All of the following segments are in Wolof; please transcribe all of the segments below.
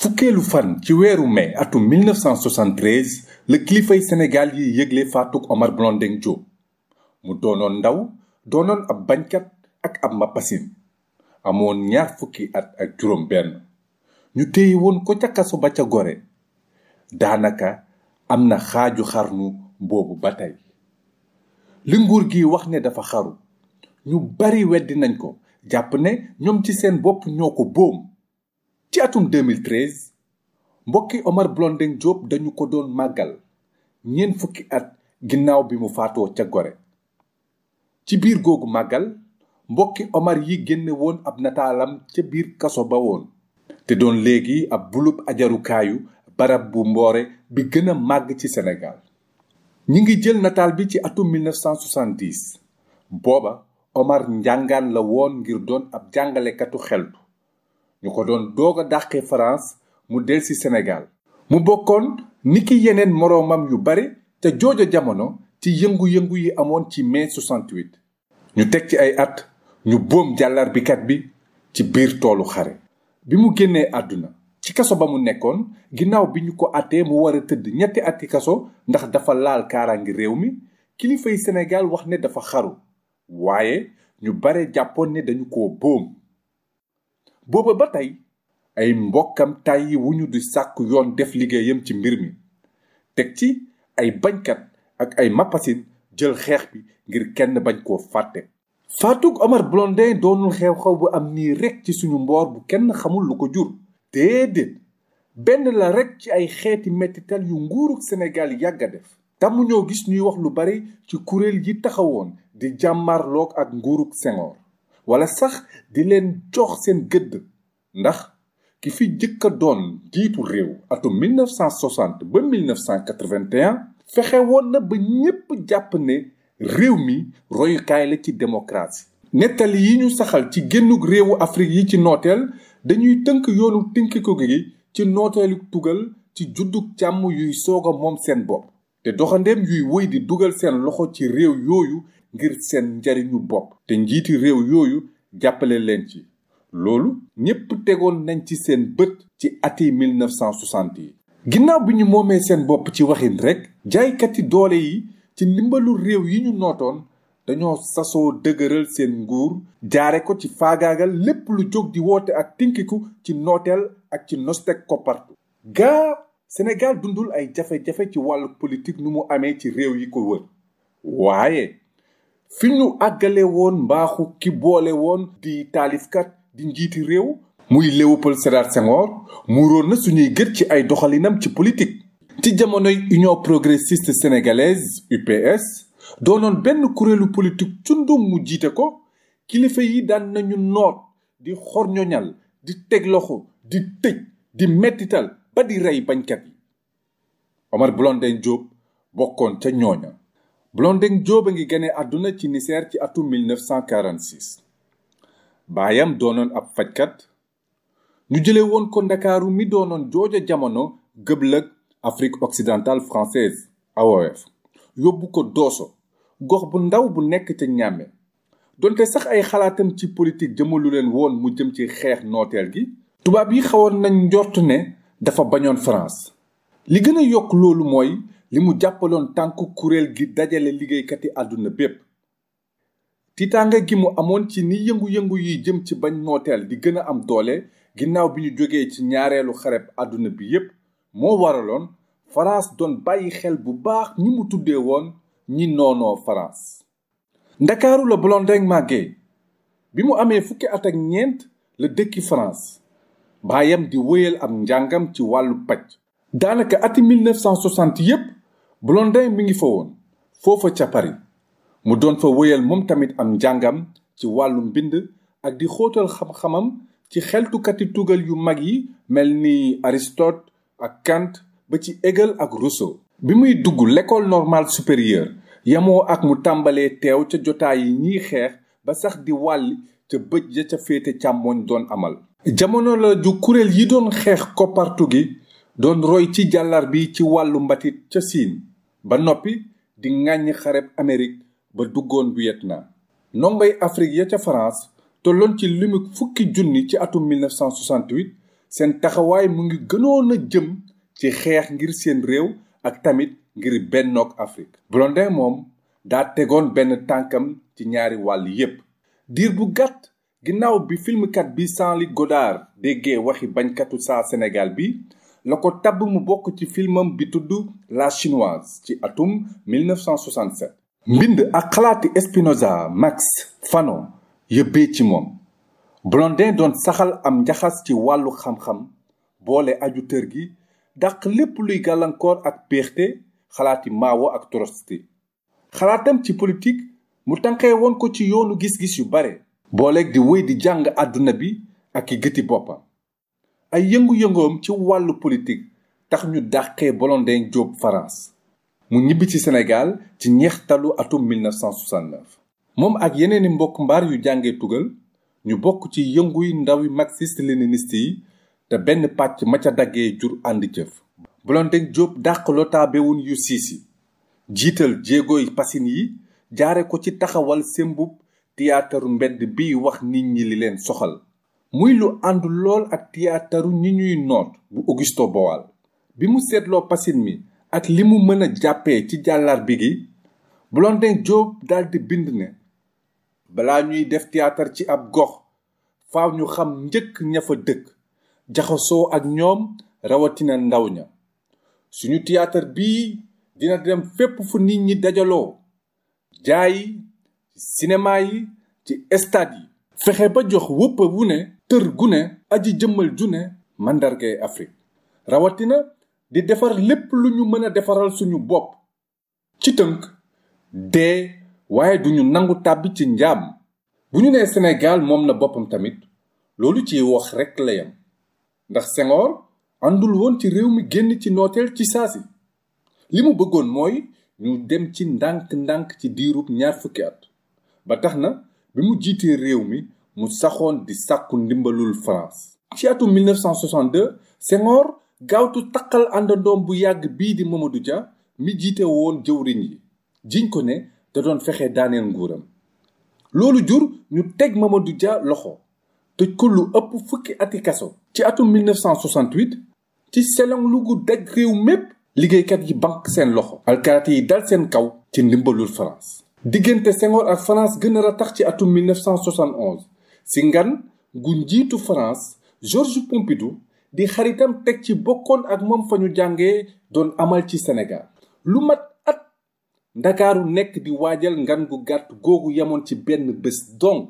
fukkeelu fan ci weeru mai atum 1973 la kilifay Sénégal yi yëgle faatuk Omar Blondin Diop mu doonoon ndaw doonoon ab bañkat ak ab mappasin amoon ñaar fukki at ak juróom benn ñu téye woon ko ca kaso ba ca gore daanaka am na xaaju xarnu boobu ba tey li nguur gi wax ne dafa xaru ñu bari weddi nañ ko jàpp ne ñoom ci seen bopp ñoo ko bóom ci atum 2013 mbokki Omar Blondin Diop dañu ko doon màggal ñeent fukki at ginnaaw bi mu faatoo ca Gore ci biir googu màggal mbokki Omar yi génne woon ab nataalam ca biir kaso ba woon te doon léegi ab bulub ajarukaayu barab bu mboore bi gën a màgg ci Sénégal ñi ngi jël nataal bi ci atum 1970 booba Omar njàngaan la woon ngir doon ab jàngalekatu xeltu ñu ko doon doog a dàqe France mu del si Sénégal mu bokkoon niki yeneen moroomam yu bare te jooja jamono ci yëngu-yëngu yi amoon ci mai 68 ñu teg ci ay at ñu boom jàllar bi kat bi ci biir toolu xare bi mu génnee àdduna ci kaso ba mu nekkoon ginnaaw bi ñu ko àttee mu war a tëdd ñetti ati kaso ndax dafa laal kaaraangi réew mi kilifay Sénégal wax ne dafa xaru waaye ñu bare jàppoon ne dañu ko boom booba ba tey ay mbokkam tàyyi wu ñu di sàkku yoon def liggéeyam ci mbir mi teg ci ay bañkat ak ay mappasin jël xeex bi ngir kenn bañ koo fàtte faatug Omar Blondin doonul xew-xew bu am nii rekk ci suñu mboor bu kenn xamul lu ko jur déedéet benn la rekk ci ay xeeti mettital yu nguurug Sénégal yàgg a def tàmm ñoo gis ñuy wax lu bari ci kuréel yi taxawoon di jàmmarloog ak nguurug Senghor wala sax di leen jox seen gëdd ndax ki fi jëkk a doon jiitu réew atum 1960 ba 1981 fexe woon na ba ñépp jàpp ne réew mi royukaay la ci démocratie nettali yi ñu saxal ci génnug réewu Afrique yi ci nooteel dañuy tënk yoonu tënkiko gi ci nooteelu tugal ci juddug càmm yuy soog a moom seen bopp te doxandeem yuy wëy di dugal seen loxo ci réew yooyu ngir seen njariñu bopp te njiiti réew yooyu jàppale leen ci loolu ñépp tegoon nañ ci seen bët ci ati 1960 yi ginnaaw bi ñu moomee seen bopp ci waxin rekk jaaykati doole yi ci ndimbalu réew yi ñu nootoon dañoo sasoo dëgëral seen nguur jaare ko ci faagaagal lépp lu jóg di woote ak tinkiku ci nooteel ak ci nosteg koppartu gaa Sénégal dundul ay jafe-jafe ci wàllu politique nu mu amee ci réew yi ko wër waaye fi ñu àggale woon mbaaxu ki boole woon di taalifkat di njiiti réew muy Léopold Sédar Senghor muuroon na suñuy gët ci ay doxalinam ci politique ci jamonoy Union progressiste sénégalaise UPS doonoon benn kuréelu politique cundum mu jiite ko kilifa yi daan nañu noot di xorñoñal di teg loxo di tëj di mettital ba di rey bañkat yi Omar Blondin Diop bokkoon ca ñooña Blondin Diop a ngi gane àdduna ci Niseer ci atum 1946 baayam doonoon ab fajkat ñu jële woon ko ndakaaru mi doonoon jooja jamono gëblëg Afrique occidentale française AOF yóbbu ko Dooso gox bu ndaw bu nekk ca Ñàmme donte sax ay xalaatam ci politique jëmalu leen woon mu jëm ci xeex nooteel gi tubaab yi xawoon nañ njort ne dafa bañoon France li gën a yokk loolu mooy li mu jàppaloon tànk kuréel gi dajale liggéeykati àdduna bépp tiitaange gi mu amoon ci ni yëngu-yëngu yi jëm ci bañ nooteel di gën a am doole ginnaaw bi ñu jógee ci ñaareelu xareb àdduna bi yépp moo waraloon France doon bàyyi xel bu baax ñi mu tuddee woon ñi noonoo France ndakaaru la Blondin màggee bi mu amee fukki at ak ñeent la dëkki France baayam di wéyal am njàngam ci wàllu paj daanaka ati 1960 yépp Blondin mi ngi fa woon foofa ca Paris mu doon fa wéyal moom tamit am njàngam ci wàllu mbind ak di xóotal xam-xamam ci xeltukati tugal yu mag yi mel ni Aristote ak Kant ba ci Hegel ak Rousseau bi muy dugg lekkool normale supérieure yamoo ak mu tàmbalee teew ca jotaay yi ñiy xeex ba sax di wàll ca bëj ya ca féete càmmooñ doon amal jamono la ju kuréel yi doon xeex koppartu gi doon roy ci jàllar bi ci wàllu mbatit ca siin ba noppi di ŋàññ xareb Amérique ba duggoon Vietnam nongoy Afrique ya ca France tolloon ci limu fukki junni ci atum 1968 seen taxawaay mu ngi gënoon a jëm ci xeex ngir seen réew ak tamit ngir bennook Afrique Blondin moom daa tegoon benn tànkam ci ñaari wàll yépp diir bu gàtt ginnaaw bi filmkat bi Jean-Luc Godard déggee waxi bañkatu saa Sénégal bi la ko tabb mu bokk ci filmam bi tudd La Chinoise ci atum 1967. mbind ak xalaati Spinoza Max Fanon yëbbee ci moom Blondin doon saxal am njaxas ci wàllu xam-xam boole aju tër gi dàq lépp luy gàllankoor ak péexte xalaati Mao ak Trotsky xalaatam ci politique mu tànqee woon ko ci yoonu gis-gis yu bare booleeg di wéy di jàng àdduna bi ak i gëti boppam ay yëngu-yëngoom ci wàllu politique tax ñu dàqee Blondin Diop France mu ñibbi ci Sénégal ci njeextalu atum 1969 moom ak yeneeni mbokk mbaar yu jànge tugal ñu bokk ci yënguy ndawi marxiste léniniste yi te benn pàcc ma ca daggee jur ànd jëf Blondin Diop dàq lotaabewun yu siisi jiital jéegooy pasin yi jaare ko ci taxawal sémbub tiyaataru mbedd biy wax nit ñi li leen soxal muy lu ànd lool ak tiyaataru ñi ñuy noot bu Augusto Boal bi mu seetloo pasin mi ak li mu mën a jàppee ci jàllar bi gi Blondin Diop daldi bind ne balaa ñuy def théâtre ci ab gox faaw ñu xam njëkk ña fa dëkk jaxasoo ak ñoom rawatina ndaw ña suñu théâtre bii dina dem fépp fu nit ñi dajaloo jaay yi ci cinéma yi ci stade yi fexe ba jox wëpp wu ne tër gu ne aji jëmmal ju ne màndargay Afrique rawatina di defar lépp lu ñu mën a defaral suñu bopp ci tënk dee waaye duñu nangu tàbbi ci njaam bu ñu nee Sénégal moom na boppam tamit loolu ci wax rekk la yam ndax Senghor àndul woon ci réew mi génn ci nooteel ci saa si li mu bëggoon mooy ñu dem ci ndànk-ndànk ci diirub ñaar fukki at ba tax na bi mu jiitee réew mi mu saxoon di sàkku ndimbalul France ci atum 1962 Senghor gaawtu taqal àndandoom bu yàgg bii di Mamadou Dia mi jiite woon jëwriñ yi jiñ ko ne da doon fexe daaneel nguuram loolu jur ñu teg Mamadou Dia loxo tëj ko lu ëpp fukki ati kaso ci atum 1968 ci selong lu gu daj réew mépp liggéeykat yi bank seen loxo alkaati yi dal seen kaw ci ndimbalul France diggante Senghor ak France gën a ratax ci atum 1971 si ngan gu njiitu France Georges Pompidou di xaritam teg ci bokkoon ak moom fa ñu jàngee doon amal ci Sénégal lu mat at ndakaaru nekk di waajal ngan gu gàtt googu yemoon ci benn bés dong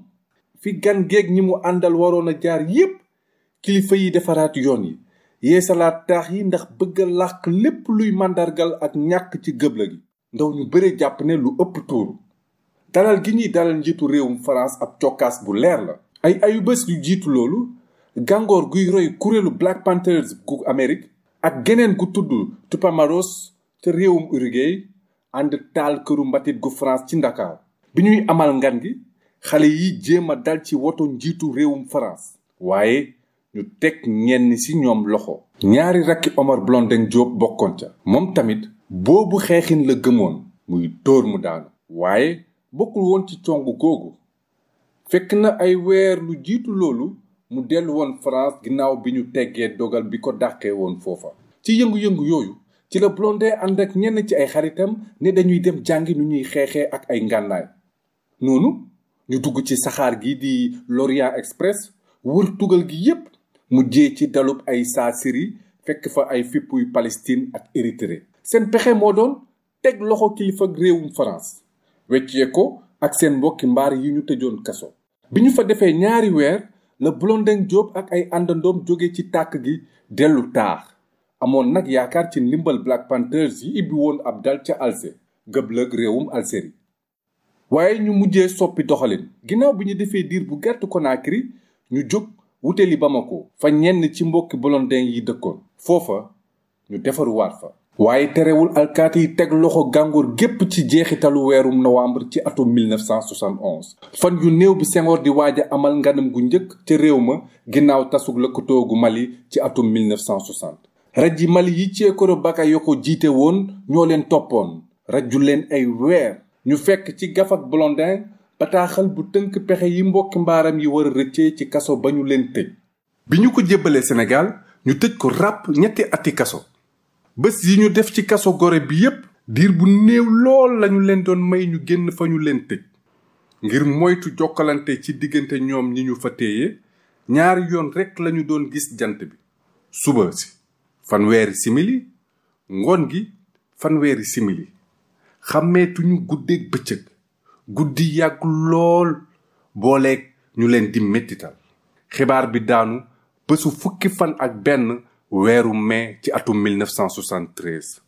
fi gan géeg ñi mu àndal waroon a jaar yépp kilifa yi defaraat yoon yi yeesalaat taax yi ndax bëgg a làq lépp luy màndargal ak ñàkk ci gëbla gi ndaw ñu bëre jàpp ne lu ëpp tuuru dalal gi ñuy dalal njiitu réewum France ab cokkaas bu leer la ay ayu bés yu jiitu loolu gàngoor guy roy kuréelu Black Panthers gu Amérique ak geneen gu tudd Tupamaros te réewum Uruguay ànd taal këru mbatit gu France ci Ndakaar bi ñuy amal ngan gi xale yi jéem a dal ci woto njiitu réewum France waaye ñu teg ñenn ci ñoom loxo ñaari rakki Omar Blondin Diop bokkoon ca moom tamit boobu xeexin la gëmoon muy dóor mu daanu waaye bokkul woon ci cong googu fekk na ay weer lu jiitu loolu mu dellu woon France ginnaaw bi ñu teggee dogal bi ko dàqee woon foofa ci yëngu-yëngu yooyu ci la Blondin ànd ak ñenn ci ay xaritam ne dañuy dem jàngi nu ñuy xeexee ak ay ngànnaay noonu ñu dugg ci saxaar gi di Lorient Express wër tugal gi yépp mu jee ci dalub ay saa siri fekk fa ay fippuy Palestine ak Érythrée seen pexe moo doon teg loxo kilifa réewum France weccee ko ak seen mbokki mbaar yi ñu tëjoon kaso bi ñu fa defee ñaari weer la Blondin Diop ak ay àndandoom jóge ci tàkk gi dellu taax amoon nag yaakaar ci ndimbal Black Panthers yi ibbi woon ab dal ca Alger gëblëg réewum Algérie waaye ñu mujjee soppi doxalin ginnaaw bi ñu defee diir bu gàtt Conakry ñu jóg wutali Bamako fa ñenn ci mbokki Blondin yi dëkkoon foofa ñu defaruwaat fa waaye terewul alkaati yi teg loxo gàngoor gépp ci jeexitalu weerum novembre ci atum 1971 fan yu néew bi Senghor di waaj a amal nganam gu njëkk ca réew ma ginnaaw tasug lëkkatoogu Mali ci atum 1960 rajji mali yi ceekoro baka yoko jiite woon ñoo leen toppoon rajju leen ay weer ñu fekk ci gafak blondin bataaxal bu tënk pexe yi mbokk mbaaram yi war a rëccee ci kaso ba ñu leen tëj bi ñu ko jébbalee senegal ñu tëj ko ràpp ñetti ati kaso bés yi ñu def ci kaso gore bi yépp diir bu néew lool lañu leen doon may ñu génn fa ñu leen tëj ngir moytu jokkalante ci diggante ñoom ñi ñu fa téye ñaari yoon rekk lañu doon gis jant bi suba si fanweeri simili ngoon gi fanweeri simili xàmmeetuñu guddeeg bëccëg guddi yàgg lool booleeg ñu leen di mettital xibaar bi daanu bésu fukki fan ak benn weeru mai ci atum 1973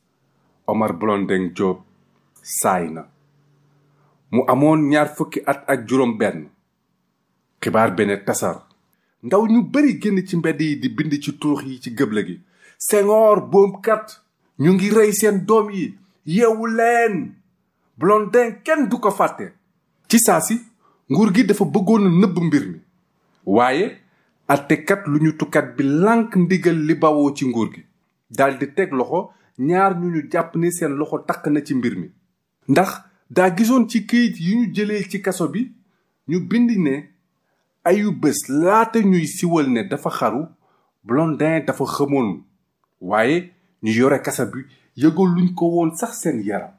Omar Blondin Diop saay na mu amoon ñaar fukki at ak juróom benn xibaar bi ne tasar ndaw ñu bari génn ci mbedd yi di bind ci tuux yi ci gëbla gi sengoor boomkat ñu ngi rey seen doom yi yeewu leen Blondin kenn du ko fàtte ci saa si nguur gi dafa bëggoon a nëbb mbir mi waaye attekat lu ñu tukkat bi lànk ndigal li bawoo ci nguur gi daldi teg loxo ñaar ñu ñu jàpp ni seen loxo takk na ci mbir mi ndax daa gisoon ci këyit yi ñu jëlee ci kaso bi ñu bind ne ayu bés laata ñuy siwal ne dafa xaru Blondin dafa xamoon waaye ñu yore kasa bi yëgal luñ ko woon sax seen yaram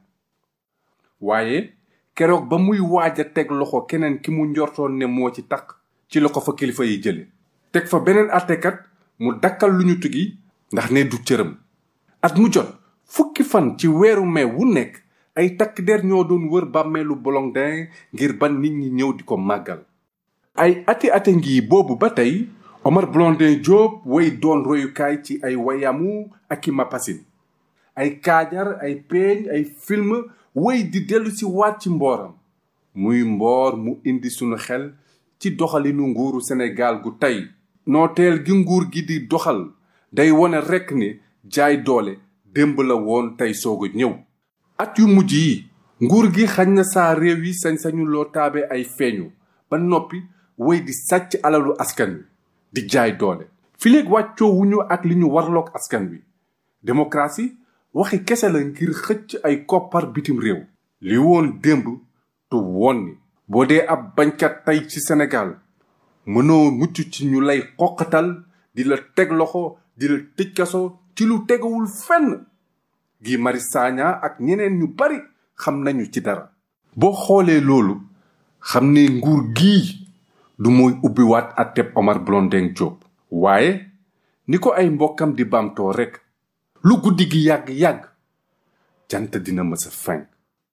waaye keroog ba muy waaj a teg loxo keneen ki mu njortoon ne moo ci takk ci la ko fa kilifa yi jële teg fa beneen àttekat mu dakkal lu ñu tugi ndax ne du cëram at mu jot fukki fan ci weeru mai wu nekk ay takk der ñoo doon wër bàmmeelu Blondin ngir ban nit ñi ñëw di ko màggal ay ati ate ngi boobu ba tey Omar Blondin Diop way doon royukaay ci ay wayamu ak i mapasin ay kaajar ay peeñ ay film way di dellu si waat ci mbooram muy mboor mu indi sunu xel ci doxalinu nguuru Sénégal gu tey nooteel gi nguur gi di doxal day wone rekk ne jaay doole démb la woon tey soog a ñëw at yu mujj yi nguur gi xañ na saa réew yi sañ-sañu loo taabe ay feeñu ba noppi way di sàcc alalu askan wi di jaay doole fileeg wàccoo wuñu ak li ñu warloog askan wi démocratie waxi kese la ngir xëcc ay koppar bitim réew li woon démb du woon ni boo dee ab bañkat tey ci Sénégal mënoo mucc ci ñu lay xoqatal di la teg loxo di la tëj kaso ci lu tegawul fenn gi Mari Sagna ak ñeneen ñu bari xam nañu ci dara boo xoolee loolu xam ne nguur gii du mooy ubbiwaat àtteb Omar Blondin Diop waaye ni ko ay mbokkam di baamtoo rekk lu guddi gi yàgg-yàgg jant dina mës a fenk